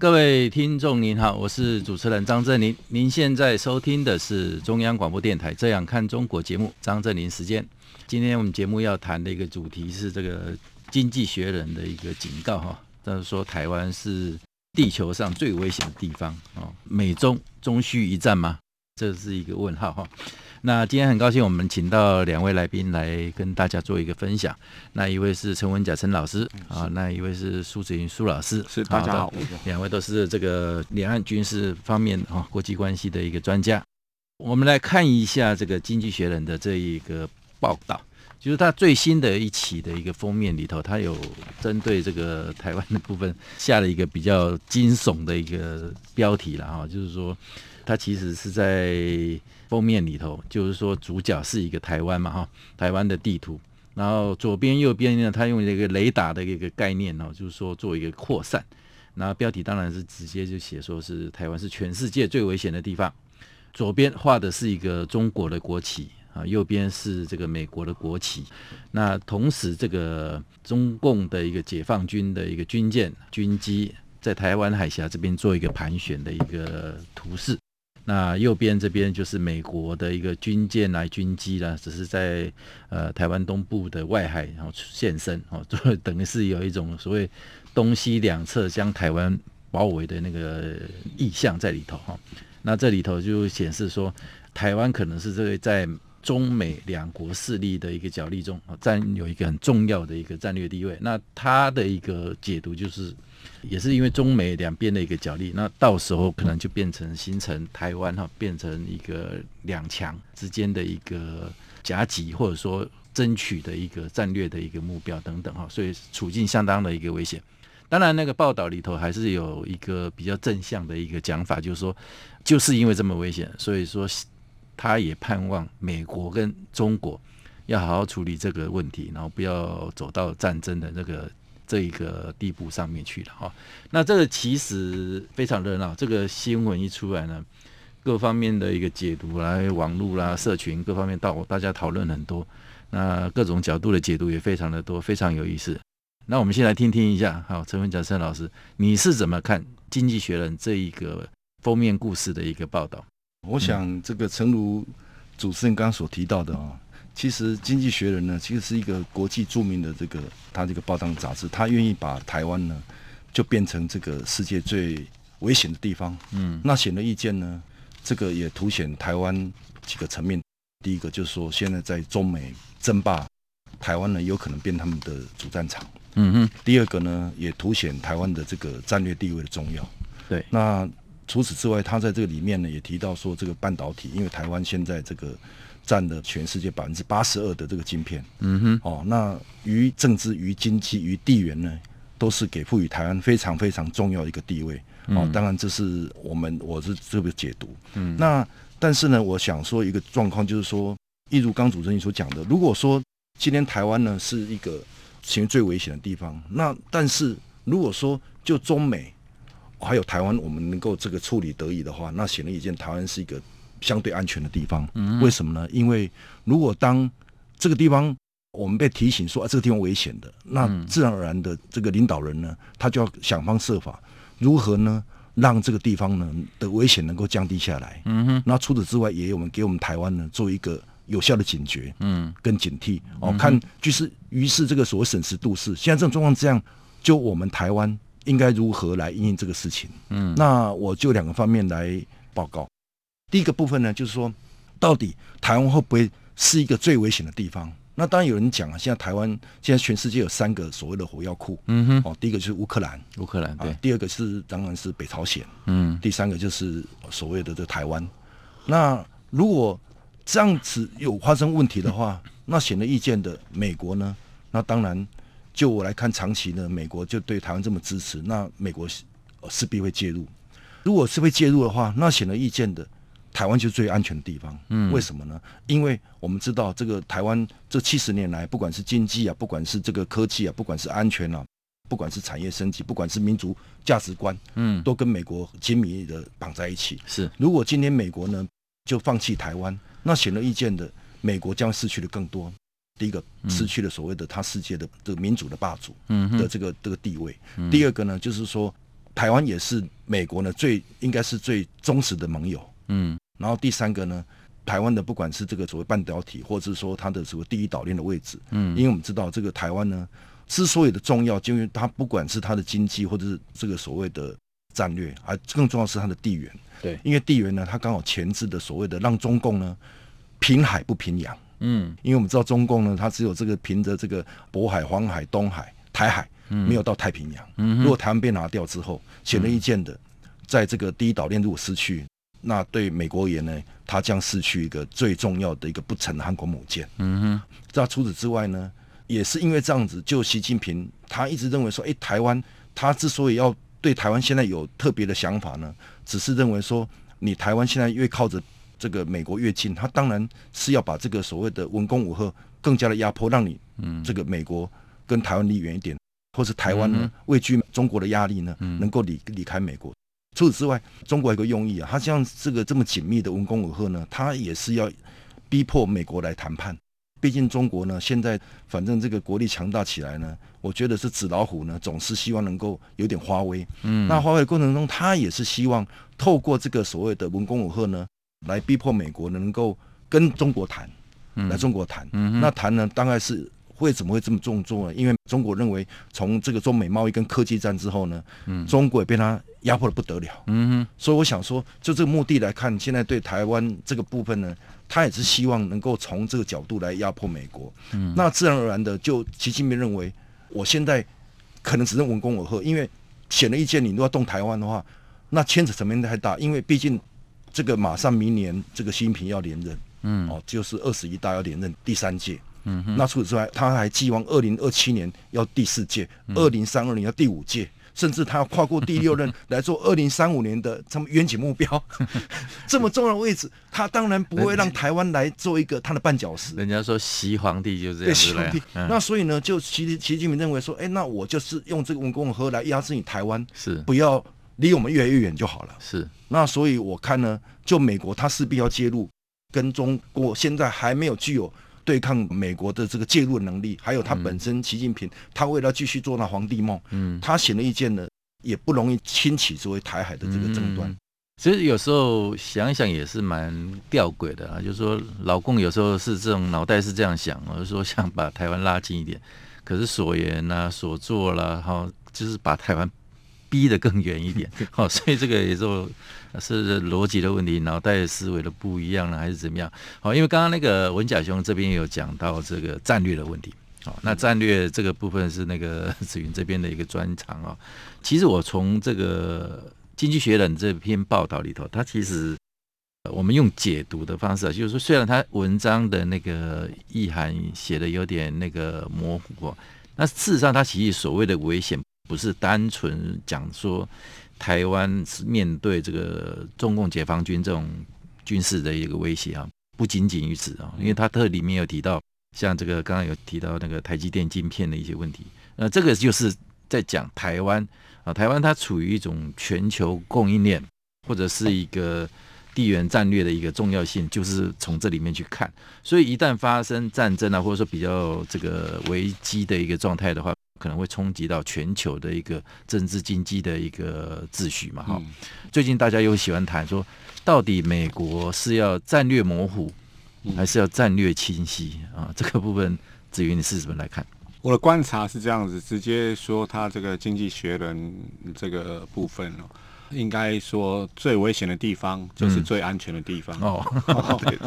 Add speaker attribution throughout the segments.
Speaker 1: 各位听众您好，我是主持人张振林。您现在收听的是中央广播电台《这样看中国》节目，张振林时间。今天我们节目要谈的一个主题是这个《经济学人》的一个警告哈，就是说台湾是地球上最危险的地方哦。美中终须一战吗？这是一个问号哈。那今天很高兴，我们请到两位来宾来跟大家做一个分享。那一位是陈文甲陈老师啊，那一位是苏子云苏老师。
Speaker 2: 是大家好，
Speaker 1: 两位都是这个两岸军事方面啊国际关系的一个专家。我们来看一下这个《经济学人》的这一个报道，就是他最新的一期的一个封面里头，他有针对这个台湾的部分下了一个比较惊悚的一个标题了哈，就是说他其实是在。封面里头就是说，主角是一个台湾嘛，哈，台湾的地图，然后左边右边呢，他用一个雷达的一个概念哦，就是说做一个扩散，然后标题当然是直接就写说是台湾是全世界最危险的地方。左边画的是一个中国的国旗啊，右边是这个美国的国旗，那同时这个中共的一个解放军的一个军舰、军机在台湾海峡这边做一个盘旋的一个图示。那右边这边就是美国的一个军舰来军机啦，只是在呃台湾东部的外海然后现身哦，就等于是有一种所谓东西两侧将台湾包围的那个意象在里头哈。那这里头就显示说，台湾可能是这个在中美两国势力的一个角力中占有一个很重要的一个战略地位。那他的一个解读就是。也是因为中美两边的一个角力，那到时候可能就变成形成台湾哈，变成一个两强之间的一个夹击，或者说争取的一个战略的一个目标等等哈，所以处境相当的一个危险。当然，那个报道里头还是有一个比较正向的一个讲法，就是说，就是因为这么危险，所以说他也盼望美国跟中国要好好处理这个问题，然后不要走到战争的那个。这一个地步上面去了哈，那这个其实非常热闹。这个新闻一出来呢，各方面的一个解读来，网络啦、社群各方面到大家讨论很多，那各种角度的解读也非常的多，非常有意思。那我们先来听听一下，好，陈文甲陈老师，你是怎么看《经济学人》这一个封面故事的一个报道？
Speaker 2: 我想这个诚如主持人刚刚所提到的啊。其实《经济学人》呢，其实是一个国际著名的这个他这个报章杂志，他愿意把台湾呢就变成这个世界最危险的地方。嗯，那显而易见呢，这个也凸显台湾几个层面。第一个就是说，现在在中美争霸，台湾呢有可能变他们的主战场。嗯哼。第二个呢，也凸显台湾的这个战略地位的重要。
Speaker 1: 对。
Speaker 2: 那除此之外，他在这个里面呢也提到说，这个半导体，因为台湾现在这个。占了全世界百分之八十二的这个晶片，嗯哼，哦，那于政治、于经济、于地缘呢，都是给赋予台湾非常非常重要的一个地位。嗯、哦，当然这是我们我是这个解读。嗯，那但是呢，我想说一个状况，就是说，一如刚主持人所讲的，如果说今天台湾呢是一个其实最危险的地方，那但是如果说就中美还有台湾，我们能够这个处理得宜的话，那显而易见，台湾是一个。相对安全的地方，为什么呢？因为如果当这个地方我们被提醒说啊，这个地方危险的，那自然而然的这个领导人呢，他就要想方设法如何呢，让这个地方呢的危险能够降低下来。嗯哼。那除此之外，也有我们给我们台湾呢做一个有效的警觉，嗯，跟警惕哦，看就是于是这个所谓审时度势，现在这种状况这样，就我们台湾应该如何来应应这个事情？嗯，那我就两个方面来报告。第一个部分呢，就是说，到底台湾会不会是一个最危险的地方？那当然有人讲啊，现在台湾现在全世界有三个所谓的火药库，嗯哼，哦，第一个就是乌克兰，
Speaker 1: 乌克兰对、
Speaker 2: 啊，第二个是当然是北朝鲜，嗯，第三个就是所谓的这台湾。那如果这样子有发生问题的话，那显而易见的美国呢？那当然，就我来看，长期呢，美国就对台湾这么支持，那美国势必会介入。如果是会介入的话，那显而易见的。台湾就是最安全的地方。嗯，为什么呢？因为我们知道这个台湾这七十年来，不管是经济啊，不管是这个科技啊，不管是安全啊，不管是产业升级，不管是民族价值观，嗯，都跟美国紧密的绑在一起。
Speaker 1: 是，
Speaker 2: 如果今天美国呢就放弃台湾，那显而易见的，美国将失去的更多。第一个失去了所谓的他世界的这个民主的霸主的这个这个地位。第二个呢，就是说台湾也是美国呢最应该是最忠实的盟友。嗯。然后第三个呢，台湾的不管是这个所谓半导体，或者是说它的所谓第一岛链的位置。嗯。因为我们知道这个台湾呢之所以的重要，就因为它不管是它的经济，或者是这个所谓的战略，而更重要是它的地缘。
Speaker 1: 对。因
Speaker 2: 为地缘呢，它刚好前置的所谓的让中共呢平海不平洋。嗯，因为我们知道中共呢，它只有这个凭着这个渤海、黄海、东海、台海，没有到太平洋。嗯，如果台湾被拿掉之后，显而易见的，在这个第一岛链如果失去，那对美国而言呢，它将失去一个最重要的一个不成的航空母舰。嗯哼。那除此之外呢，也是因为这样子，就习近平他一直认为说，哎，台湾他之所以要对台湾现在有特别的想法呢，只是认为说，你台湾现在越靠着。这个美国越近，他当然是要把这个所谓的文攻武吓更加的压迫，让你这个美国跟台湾离远一点，或是台湾呢畏惧中国的压力呢，能够离离开美国。除此之外，中国有个用意啊，他像这个这么紧密的文攻武赫呢，他也是要逼迫美国来谈判。毕竟中国呢，现在反正这个国力强大起来呢，我觉得是纸老虎呢，总是希望能够有点发威。嗯，那发威的过程中，他也是希望透过这个所谓的文攻武赫呢。来逼迫美国能够跟中国谈，来中国谈，嗯、那谈呢，大概是会怎么会这么重做呢？因为中国认为，从这个中美贸易跟科技战之后呢，嗯、中国也被他压迫的不得了。嗯哼，所以我想说，就这个目的来看，现在对台湾这个部分呢，他也是希望能够从这个角度来压迫美国。嗯，那自然而然的，就习近平认为，我现在可能只能文攻武吓，因为显而易见，你如果要动台湾的话，那牵扯层面太大，因为毕竟。这个马上明年，这个习近平要连任，嗯，哦，就是二十一大要连任第三届，嗯哼，那除此之外，他还寄望二零二七年要第四届，二零三二年要第五届，甚至他要跨过第六任来做 二零三五年的这么远景目标，这么重要的位置，他当然不会让 台湾来做一个他的绊脚石。
Speaker 1: 人家说习皇帝就这样，
Speaker 2: 对，习皇帝。那所以呢，就习习近平认为说，哎，那我就是用这个文攻武吓来压制你台湾，
Speaker 1: 是
Speaker 2: 不要。离我们越来越远就好了。
Speaker 1: 是，
Speaker 2: 那所以我看呢，就美国他势必要介入，跟中国现在还没有具有对抗美国的这个介入能力，还有他本身习近平，嗯、他为了继续做那皇帝梦，嗯，他显而易见的，也不容易轻起作为台海的这个争端。
Speaker 1: 其实、嗯、有时候想一想也是蛮吊诡的啊，就是说老共有时候是这种脑袋是这样想，就是说想把台湾拉近一点，可是所言呐、啊、所做了，哈，就是把台湾。逼得更远一点，好，所以这个也就是逻辑的问题，脑袋思维的不一样呢，还是怎么样？好，因为刚刚那个文甲兄这边有讲到这个战略的问题，好，那战略这个部分是那个 紫云这边的一个专长啊。其实我从这个《经济学人》这篇报道里头，他其实我们用解读的方式，就是说，虽然他文章的那个意涵写的有点那个模糊，那事实上他其实所谓的危险。不是单纯讲说台湾是面对这个中共解放军这种军事的一个威胁啊，不仅仅于此啊，因为他特里面有提到，像这个刚刚有提到那个台积电晶片的一些问题，那这个就是在讲台湾啊，台湾它处于一种全球供应链或者是一个地缘战略的一个重要性，就是从这里面去看，所以一旦发生战争啊，或者说比较这个危机的一个状态的话。可能会冲击到全球的一个政治经济的一个秩序嘛？哈、嗯，最近大家又喜欢谈说，到底美国是要战略模糊，还是要战略清晰啊？这个部分，子云你是怎么来看？
Speaker 3: 我的观察是这样子，直接说他这个经济学人这个部分哦。应该说，最危险的地方就是最安全的地方。嗯、哦，对，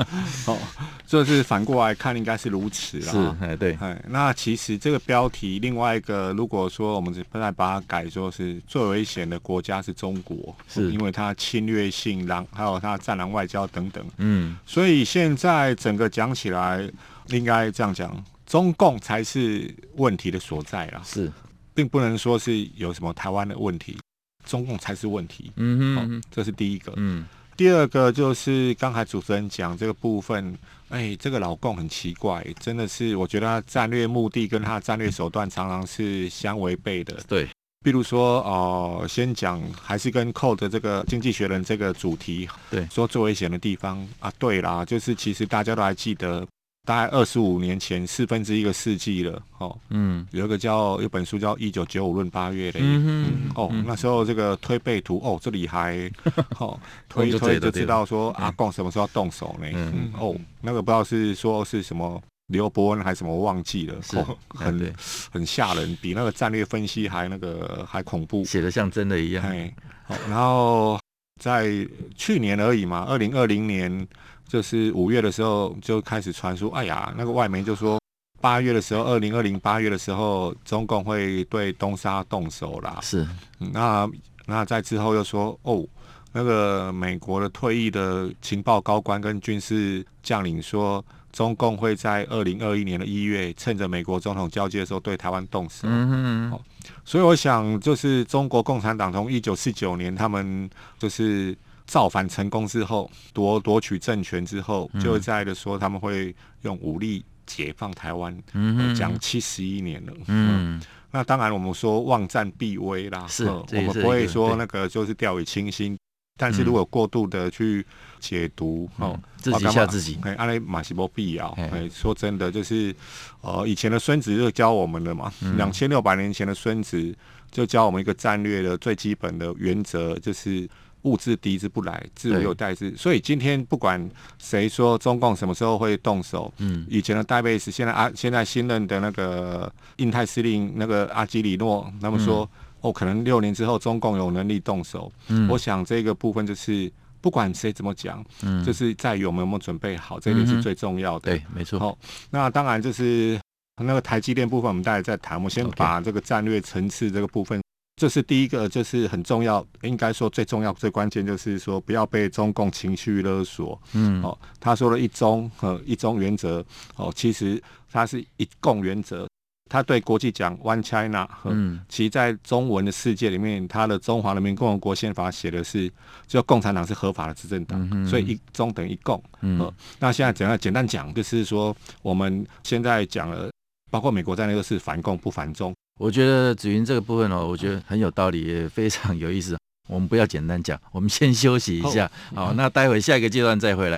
Speaker 3: 哦，这是反过来看，应该是如此啦。
Speaker 1: 是，哎，对，
Speaker 3: 哎，那其实这个标题，另外一个，如果说我们再把它改作是最危险的国家是中国，
Speaker 1: 是
Speaker 3: 因为它侵略性，然还有它战狼外交等等。嗯，所以现在整个讲起来，应该这样讲，中共才是问题的所在啦。
Speaker 1: 是，
Speaker 3: 并不能说是有什么台湾的问题。中共才是问题，嗯哼，这是第一个。嗯，第二个就是刚才主持人讲这个部分，哎，这个老共很奇怪，真的是我觉得他战略目的跟他战略手段常常是相违背的。
Speaker 1: 对，
Speaker 3: 比如说哦、呃，先讲还是跟扣的这个《经济学人》这个主题，
Speaker 1: 对，
Speaker 3: 说最危险的地方啊，对啦，就是其实大家都还记得。大概二十五年前，四分之一个世纪了，哦，嗯，有一个叫有本书叫《一九九五论八月》的，嗯，嗯哦，嗯、那时候这个推背图，哦，这里还，哦，推一推就知道说阿共什么时候要动手呢？嗯，嗯哦，那个不知道是说是什么刘伯温还是什么，我忘记了，很很吓人，比那个战略分析还那个还恐怖，
Speaker 1: 写的像真的一样。
Speaker 3: 哎，好，然后在去年而已嘛，二零二零年。就是五月的时候就开始传出，哎呀，那个外媒就说八月的时候，二零二零八月的时候，中共会对东沙动手啦。
Speaker 1: 是，
Speaker 3: 那那在之后又说，哦，那个美国的退役的情报高官跟军事将领说，中共会在二零二一年的一月，趁着美国总统交接的时候对台湾动手。嗯嗯嗯。所以我想，就是中国共产党从一九四九年他们就是。造反成功之后，夺夺取政权之后，就在的说他们会用武力解放台湾，讲七十一年了。嗯，那当然我们说望战必危啦，
Speaker 1: 是，
Speaker 3: 我们不会说那个就是掉以轻心。但是如果过度的去解读，哦，
Speaker 1: 自己吓自己，
Speaker 3: 哎，阿雷马西波必要。哎，说真的，就是呃，以前的孙子就教我们了嘛，两千六百年前的孙子就教我们一个战略的最基本的原则，就是。物之敌之不来，自有待之。所以今天不管谁说中共什么时候会动手，嗯，以前的戴贝斯，现在啊，现在新任的那个印太司令那个阿基里诺，他们说、嗯、哦，可能六年之后中共有能力动手。嗯，我想这个部分就是不管谁怎么讲，嗯，就是在于我们有没有准备好，这点是最重要的。
Speaker 1: 嗯、对，没错。
Speaker 3: 好，那当然就是那个台积电部分，我们待会再谈。我们先把这个战略层次这个部分。这是第一个，就是很重要，应该说最重要、最关键，就是说不要被中共情绪勒索。嗯，哦，他说了一中和一中原则，哦，其实他是一共原则。他对国际讲 One China，嗯，其实在中文的世界里面，他的中华人民共和国宪法写的是，就共产党是合法的执政党，嗯，所以一中等于一共。嗯，那现在怎样简单讲，就是说我们现在讲了，包括美国在内都是反共不反中。
Speaker 1: 我觉得紫云这个部分哦，我觉得很有道理，也非常有意思。我们不要简单讲，我们先休息一下，好，那待会下一个阶段再回来。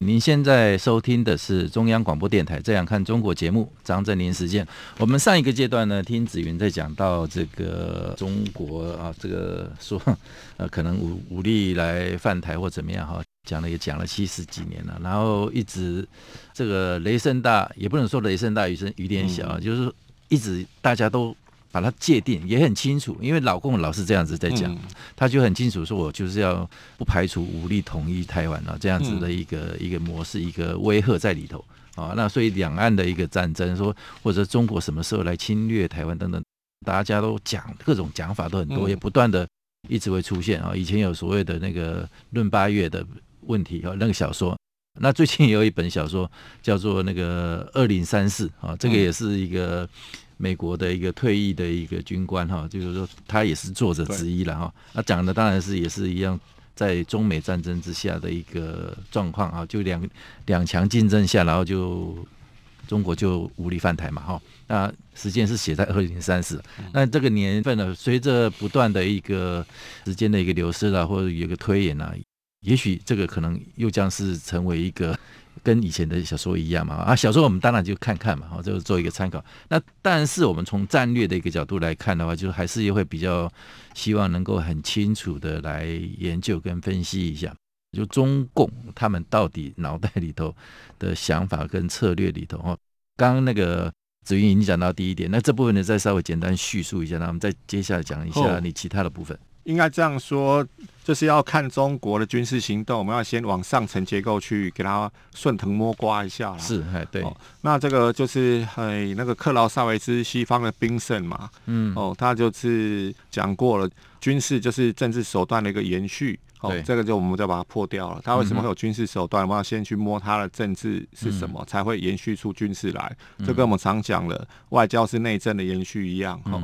Speaker 1: 您现在收听的是中央广播电台《这样看中国》节目，张振林时间。我们上一个阶段呢，听子云在讲到这个中国啊，这个说呃可能武武力来犯台或怎么样哈，讲了也讲了七十几年了，然后一直这个雷声大，也不能说雷声大雨声雨点小，嗯、就是一直大家都。把它界定也很清楚，因为老共老是这样子在讲，嗯、他就很清楚说，我就是要不排除武力统一台湾啊，这样子的一个、嗯、一个模式，一个威吓在里头啊。那所以两岸的一个战争，说或者中国什么时候来侵略台湾等等，大家都讲各种讲法都很多，嗯、也不断的一直会出现啊。以前有所谓的那个论八月的问题啊，那个小说。那最近有一本小说叫做那个二零三四啊，这个也是一个美国的一个退役的一个军官哈，就是说他也是作者之一了哈。那讲的当然是也是一样，在中美战争之下的一个状况啊，就两两强竞争下，然后就中国就无力犯台嘛哈。那时间是写在二零三四，那这个年份呢，随着不断的一个时间的一个流失啊，或者有一个推演啊。也许这个可能又将是成为一个跟以前的小说一样嘛啊，小说我们当然就看看嘛，就做一个参考。那但是我们从战略的一个角度来看的话，就还是也会比较希望能够很清楚的来研究跟分析一下，就中共他们到底脑袋里头的想法跟策略里头哦。刚刚那个子云已经讲到第一点，那这部分呢再稍微简单叙述一下，那我们再接下来讲一下你其他的部分。
Speaker 3: 应该这样说，就是要看中国的军事行动，我们要先往上层结构去给它顺藤摸瓜一下。
Speaker 1: 是，哎，对、哦。
Speaker 3: 那这个就是哎，那个克劳萨维兹西方的兵圣嘛，嗯，哦，他就是讲过了，军事就是政治手段的一个延续。哦，这个就我们就把它破掉了。他为什么会有军事手段？我们要先去摸他的政治是什么，才会延续出军事来。这跟我们常讲的外交是内政的延续一样。哦，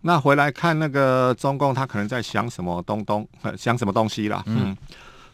Speaker 3: 那回来看那个中共，他可能在想什么东东，想什么东西啦？嗯，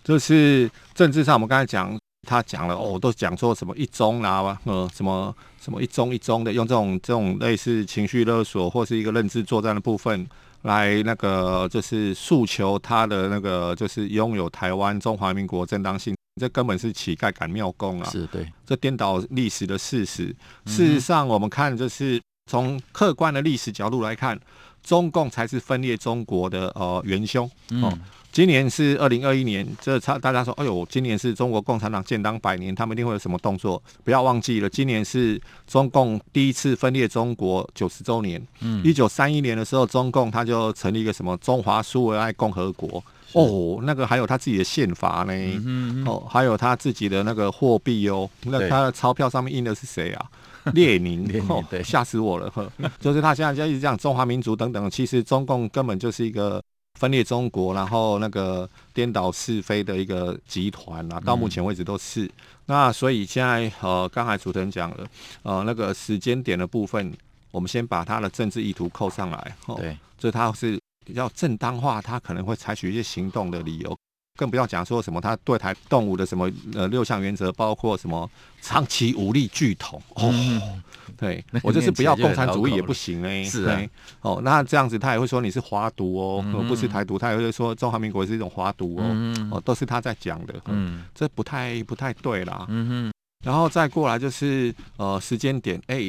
Speaker 3: 就是政治上，我们刚才讲，他讲了哦，都讲说什么一中啦，呃，什么什么一中一中的，用这种这种类似情绪勒索或是一个认知作战的部分。来那个就是诉求他的那个就是拥有台湾中华民国正当性，这根本是乞丐赶庙供啊！
Speaker 1: 是对，
Speaker 3: 这颠倒历史的事实。事实上，我们看就是从客观的历史角度来看，中共才是分裂中国的呃元凶。嗯。今年是二零二一年，这差大家说，哎呦，今年是中国共产党建党百年，他们一定会有什么动作？不要忘记了，今年是中共第一次分裂中国九十周年。嗯，一九三一年的时候，中共他就成立一个什么中华苏维埃共和国。哦，那个还有他自己的宪法呢。嗯嗯。哦，还有他自己的那个货币哦，那他的钞票上面印的是谁啊？列宁。对，吓死我了。呵，就是他现在就一直讲中华民族等等，其实中共根本就是一个。分裂中国，然后那个颠倒是非的一个集团啊，到目前为止都是。嗯、那所以现在呃，刚才主持人讲了，呃，那个时间点的部分，我们先把他的政治意图扣上来。哦、对，这他是比较正当化，他可能会采取一些行动的理由。更不要讲说什么，他对台动武的什么呃六项原则，包括什么 长期武力拒统。哦，嗯、对我就是不要共产主义也不行哎，是啊，哦，那这样子他也会说你是华独哦，嗯、不是台独，他也会说中华民国是一种华独哦，嗯、哦，都是他在讲的，嗯，这不太不太对啦，嗯哼，然后再过来就是呃时间点，哎，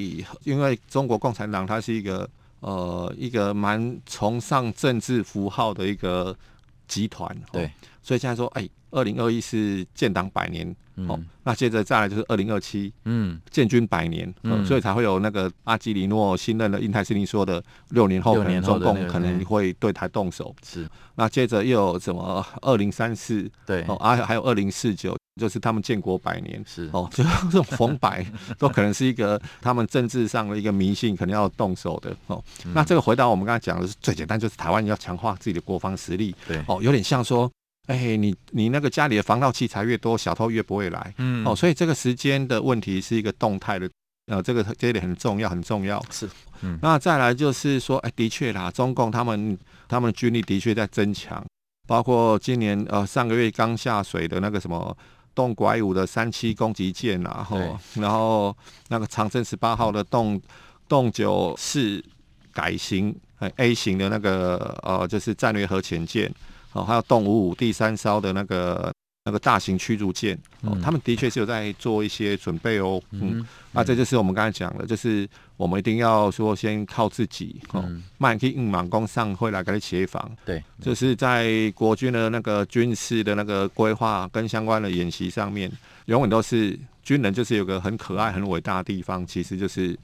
Speaker 3: 因为中国共产党它是一个呃一个蛮崇尚政治符号的一个集团，哦、对。所以现在说，哎，二零二一是建党百年，嗯、哦，那接着再来就是二零二七，嗯，建军百年，所以才会有那个阿基里诺新任的印太司令说的，六年后可能中共可能会对台动手，是。那接着又有什么二零三四，对，哦，啊，还有二零四九，就是他们建国百年，是，哦，就 这种逢百 都可能是一个他们政治上的一个迷信，可能要动手的，哦，嗯、那这个回答我们刚才讲的是最简单，就是台湾要强化自己的国防实力，对，哦，有点像说。哎，你你那个家里的防盗器材越多，小偷越不会来。嗯，哦，所以这个时间的问题是一个动态的，呃，这个这一点很重要，很重要。是，嗯，那再来就是说，哎，的确啦，中共他们他们的军力的确在增强，包括今年呃上个月刚下水的那个什么洞拐五的三七攻击舰啦，然后然后那个长征十八号的洞洞九四改型 A 型的那个呃就是战略核潜舰。哦，还有动五五第三艘的那个那个大型驱逐舰，哦，他们的确是有在做一些准备哦，嗯，那这就是我们刚才讲的，就是我们一定要说先靠自己，哦，慢可以硬莽攻上会来给你协防，对，就是在国军的那个军事的那个规划跟相关的演习上面，永远都是军人就是有个很可爱、很伟大的地方，其实就是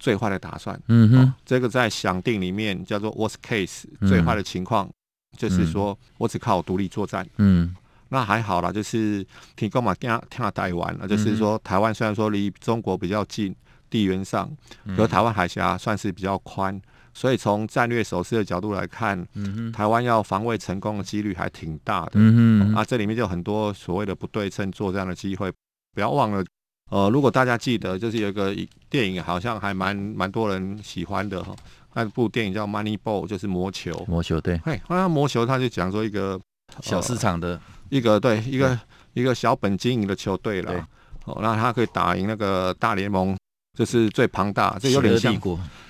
Speaker 3: 最坏的打算，嗯哼，这个在想定里面叫做 worst case，最坏的情况。就是说，我只靠独立作战。嗯，那还好啦，就是提供嘛，听听台湾了。就是说，台湾虽然说离中国比较近，地缘上，可台湾海峡算是比较宽。所以从战略守势的角度来看，台湾要防卫成功的几率还挺大的。嗯哼，啊，这里面就很多所谓的不对称作战的机会。不要忘了，呃，如果大家记得，就是有一个电影，好像还蛮蛮多人喜欢的哈。那部电影叫《Moneyball》，就是魔球。
Speaker 1: 魔球对。
Speaker 3: 嘿，那魔球他就讲说一个
Speaker 1: 小市场的、呃、一
Speaker 3: 个对一个一个小本经营的球队了。哦，那他可以打赢那个大联盟，就是最庞大，这有点像，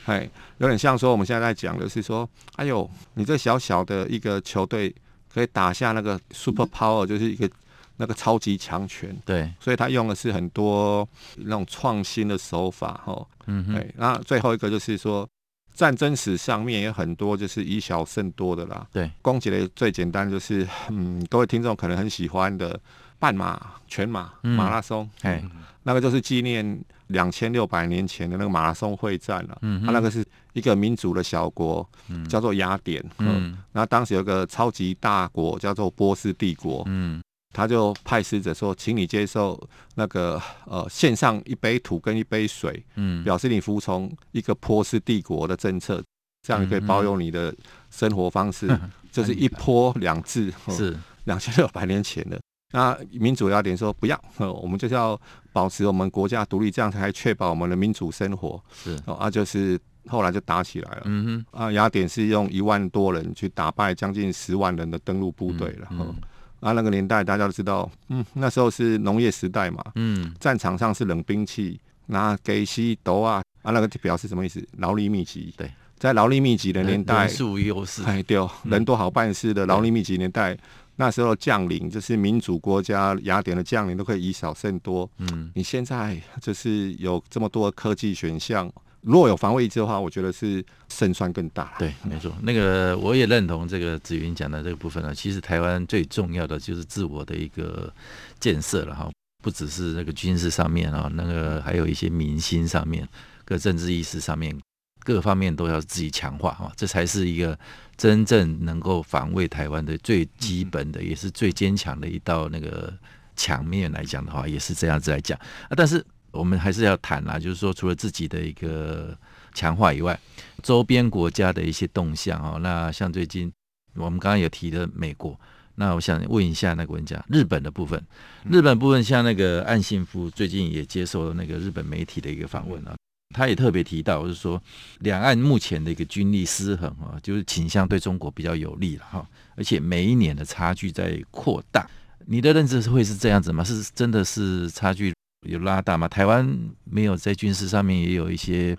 Speaker 3: 哎，有点像说我们现在在讲的是说，哎呦，你这小小的一个球队可以打下那个 Super Power，就是一个那个超级强权。
Speaker 1: 对，
Speaker 3: 所以他用的是很多那种创新的手法，哈，嗯哼，那最后一个就是说。战争史上面也很多，就是以小胜多的啦。
Speaker 1: 对，攻击
Speaker 3: 的最简单就是，嗯，各位听众可能很喜欢的半马、全马、马拉松，哎、嗯，那个就是纪念两千六百年前的那个马拉松会战了。嗯，他那个是一个民主的小国，嗯、叫做雅典。嗯，然后当时有个超级大国叫做波斯帝国。嗯。他就派使者说，请你接受那个呃，献上一杯土跟一杯水，嗯，表示你服从一个波斯帝国的政策，这样你可以保有你的生活方式，嗯、就是一波两制，是两千六百年前的。那民主雅典说不要，我们就是要保持我们国家独立，这样才确保我们的民主生活。是啊，就是后来就打起来了。嗯哼，啊，雅典是用一万多人去打败将近十万人的登陆部队了。嗯嗯啊，那个年代大家都知道，嗯，那时候是农业时代嘛，嗯，战场上是冷兵器，那给西斗啊，啊，那个表示什么意思？劳力密集，
Speaker 1: 对，
Speaker 3: 在劳力密集的年代，
Speaker 1: 人数优势，
Speaker 3: 哎，对，人多好办事的劳力密集年代，那时候将领就是民主国家雅典的将领都可以以少胜多，嗯，你现在就是有这么多科技选项。如果有防卫意志的话，我觉得是胜算更大。
Speaker 1: 对，没错，那个我也认同这个子云讲的这个部分呢。其实台湾最重要的就是自我的一个建设了哈，不只是那个军事上面啊，那个还有一些民心上面、各政治意识上面，各方面都要自己强化哈，这才是一个真正能够防卫台湾的最基本的，也是最坚强的一道那个墙面来讲的话，也是这样子来讲啊，但是。我们还是要谈啦，就是说，除了自己的一个强化以外，周边国家的一些动向哦。那像最近我们刚刚有提的美国，那我想问一下那个文家，日本的部分，日本部分像那个岸信夫最近也接受了那个日本媒体的一个访问啊，他也特别提到，就是说两岸目前的一个军力失衡啊，就是倾向对中国比较有利了哈，而且每一年的差距在扩大。你的认知是会是这样子吗？是真的是差距？有拉大吗？台湾没有在军事上面也有一些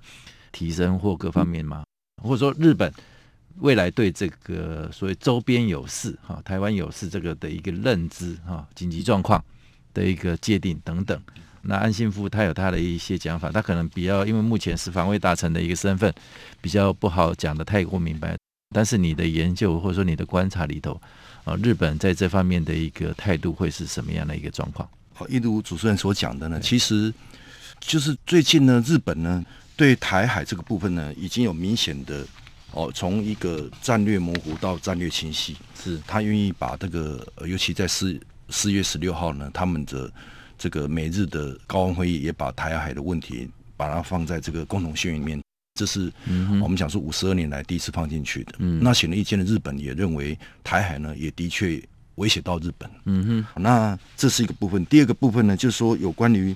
Speaker 1: 提升或各方面吗？或者说日本未来对这个所谓周边有事哈，台湾有事这个的一个认知哈，紧急状况的一个界定等等。那岸信夫他有他的一些讲法，他可能比较因为目前是防卫大臣的一个身份，比较不好讲得太过明白。但是你的研究或者说你的观察里头啊，日本在这方面的一个态度会是什么样的一个状况？
Speaker 2: 好，一如主持人所讲的呢，其实就是最近呢，日本呢对台海这个部分呢，已经有明显的哦，从一个战略模糊到战略清晰。是，他愿意把这个，尤其在四四月十六号呢，他们的这个美日的高峰会议也把台海的问题把它放在这个共同宣言里面。这是我们讲说五十二年来第一次放进去的。嗯，那显而易见的，日本也认为台海呢，也的确。威胁到日本，嗯哼，那这是一个部分。第二个部分呢，就是说有关于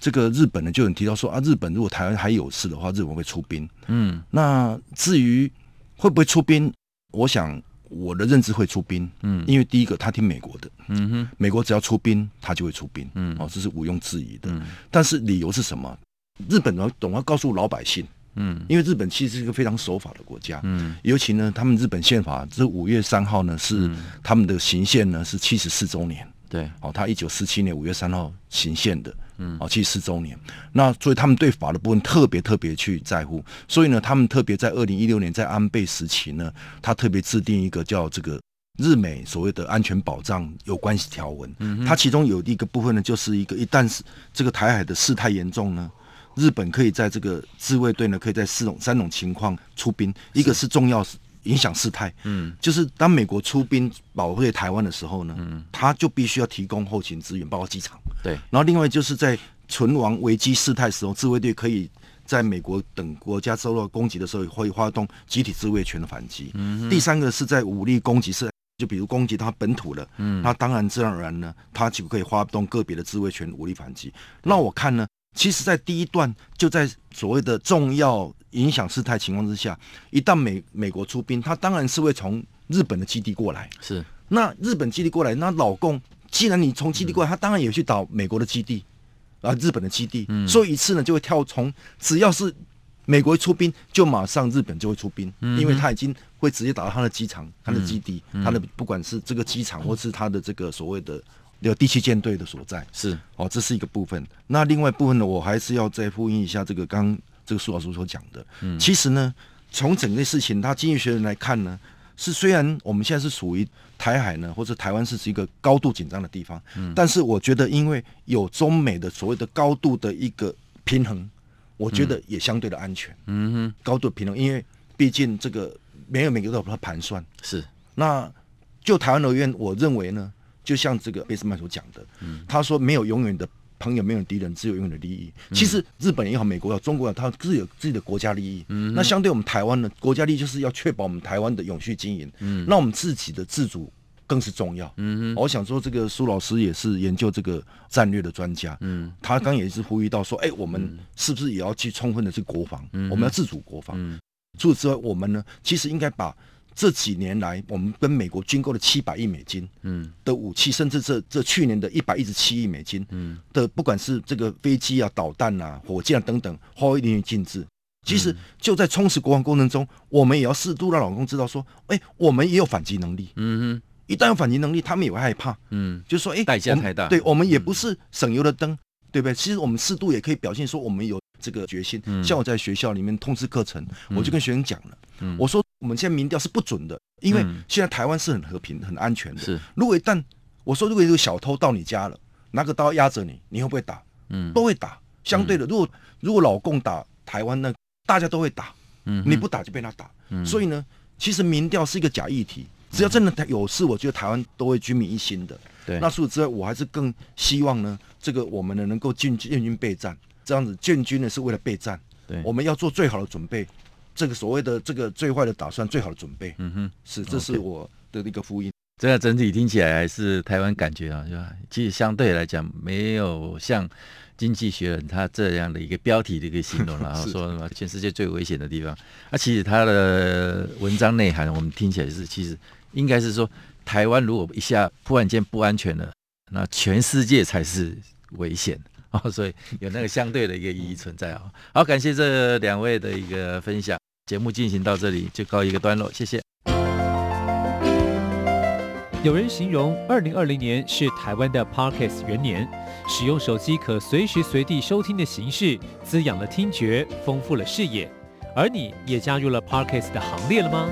Speaker 2: 这个日本呢，就有人提到说啊，日本如果台湾还有事的话，日本会出兵。嗯，那至于会不会出兵，我想我的认知会出兵。嗯，因为第一个他听美国的，嗯哼，美国只要出兵，他就会出兵。嗯，哦，这是毋庸置疑的。嗯，但是理由是什么？日本人总要告诉老百姓。嗯，因为日本其实是一个非常守法的国家，嗯，尤其呢，他们日本宪法这五月三号呢是他们的行宪呢是七十四周年，对，哦，他一九四七年五月三号行宪的，嗯，哦，七十四周年，那所以他们对法的部分特别特别去在乎，所以呢，他们特别在二零一六年在安倍时期呢，他特别制定一个叫这个日美所谓的安全保障有关系条文，嗯，它其中有一个部分呢，就是一个一旦是这个台海的事态严重呢。日本可以在这个自卫队呢，可以在四种三种情况出兵，一个是。重要影响事态，嗯，就是当美国出兵保卫台湾的时候呢，嗯，他就必须要提供后勤资源，包括机场，对，然后另外就是在存亡危机事态时候，自卫队可以在美国等国家受到攻击的时候，会发动集体自卫权的反击。嗯、第三个是在武力攻击是，就比如攻击他本土的，嗯，那当然自然而然呢，他就可以发动个别的自卫权武力反击。那我看呢，其实，在第一段就在所谓的重要影响事态情况之下，一旦美美国出兵，他当然是会从日本的基地过来。
Speaker 1: 是，
Speaker 2: 那日本基地过来，那老共既然你从基地过来，他当然也去打美国的基地。啊，日本的基地，嗯、所以一次呢就会跳从只要是美国一出兵，就马上日本就会出兵，嗯、因为他已经会直接打到他的机场、他的基地、嗯、他的不管是这个机场或是他的这个所谓的有第七舰队的所在，
Speaker 1: 是
Speaker 2: 哦，这是一个部分。那另外部分呢，我还是要再呼应一下这个刚这个苏老师所讲的。嗯，其实呢，从整个事情，他经济学人来看呢。是，虽然我们现在是属于台海呢，或者台湾是一个高度紧张的地方，嗯，但是我觉得，因为有中美的所谓的高度的一个平衡，我觉得也相对的安全，嗯哼，高度平衡，因为毕竟这个没有每个都有它盘算，
Speaker 1: 是。
Speaker 2: 那就台湾而言，我认为呢，就像这个贝斯曼所讲的，嗯，他说没有永远的。朋友没有敌人，只有永远的利益。其实日本也好，美国也好，中国也好，它自有自己的国家利益。嗯、那相对我们台湾呢，国家利益就是要确保我们台湾的永续经营。嗯，那我们自己的自主更是重要。嗯哼我想说，这个苏老师也是研究这个战略的专家。嗯，他刚也是呼吁到说，哎、欸，我们是不是也要去充分的去国防？嗯、我们要自主国防。嗯，除此之外，我们呢，其实应该把。这几年来，我们跟美国军购了七百亿美金嗯的武器，嗯、甚至这这去年的一百一十七亿美金嗯的，不管是这个飞机啊、导弹啊、火箭啊等等，花一点点进制。其实就在充实国防过程中，我们也要适度让老公知道说，哎，我们也有反击能力。嗯哼，一旦有反击能力，他们也会害怕。嗯，就是说，哎，
Speaker 1: 代价太大。
Speaker 2: 对，我们也不是省油的灯，对不对？其实我们适度也可以表现说，我们有。这个决心，像我在学校里面通知课程，嗯、我就跟学生讲了，嗯、我说我们现在民调是不准的，因为现在台湾是很和平、很安全的。是，如果一旦我说如果有个小偷到你家了，拿个刀压着你，你会不会打？嗯，都会打。相对的，如果如果老共打台湾，呢大家都会打。嗯，你不打就被他打。嗯，所以呢，其实民调是一个假议题，只要真的有事，我觉得台湾都会军民一心的。对，那除此之外，我还是更希望呢，这个我们呢能够进进军备战。这样子建军呢是为了备战，对，我们要做最好的准备，这个所谓的这个最坏的打算，最好的准备，嗯哼，是，这是我的一个福音。
Speaker 1: 这样整体听起来还是台湾感觉啊，是吧？其实相对来讲，没有像《经济学人》他这样的一个标题的一个形容，然后说什么全世界最危险的地方。那其实他的文章内涵，我们听起来是，其实应该是说，台湾如果一下突然间不安全了，那全世界才是危险。哦，所以有那个相对的一个意义存在啊。好，感谢这两位的一个分享，节目进行到这里就告一个段落，谢谢。
Speaker 4: 有人形容二零二零年是台湾的 Parkes 元年，使用手机可随时随地收听的形式，滋养了听觉，丰富了视野。而你也加入了 Parkes 的行列了吗？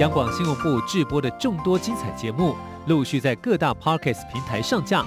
Speaker 4: 央广新闻部制播的众多精彩节目，陆续在各大 Parkes 平台上架。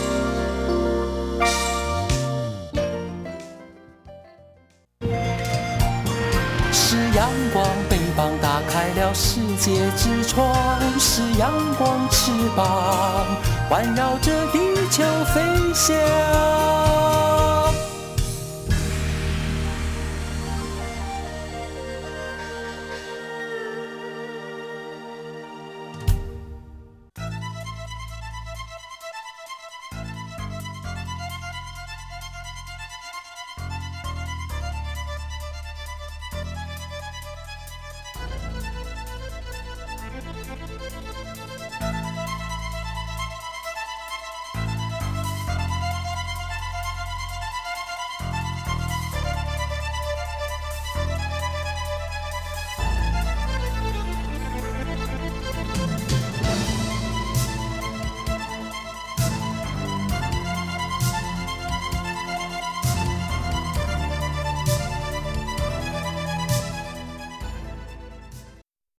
Speaker 4: 世界之窗是阳光翅膀，环绕着地球飞翔。